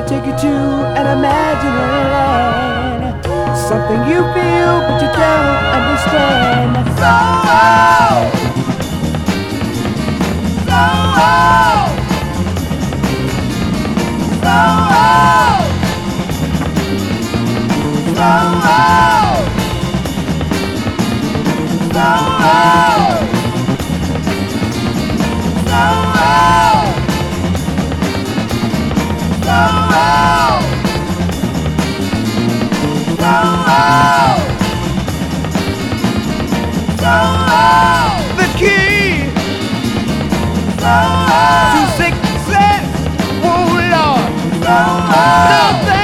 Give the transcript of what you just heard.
take you to an imaginary land. Something you feel, but you don't understand. So, so, so, the key to success. Oh Lord, nothing.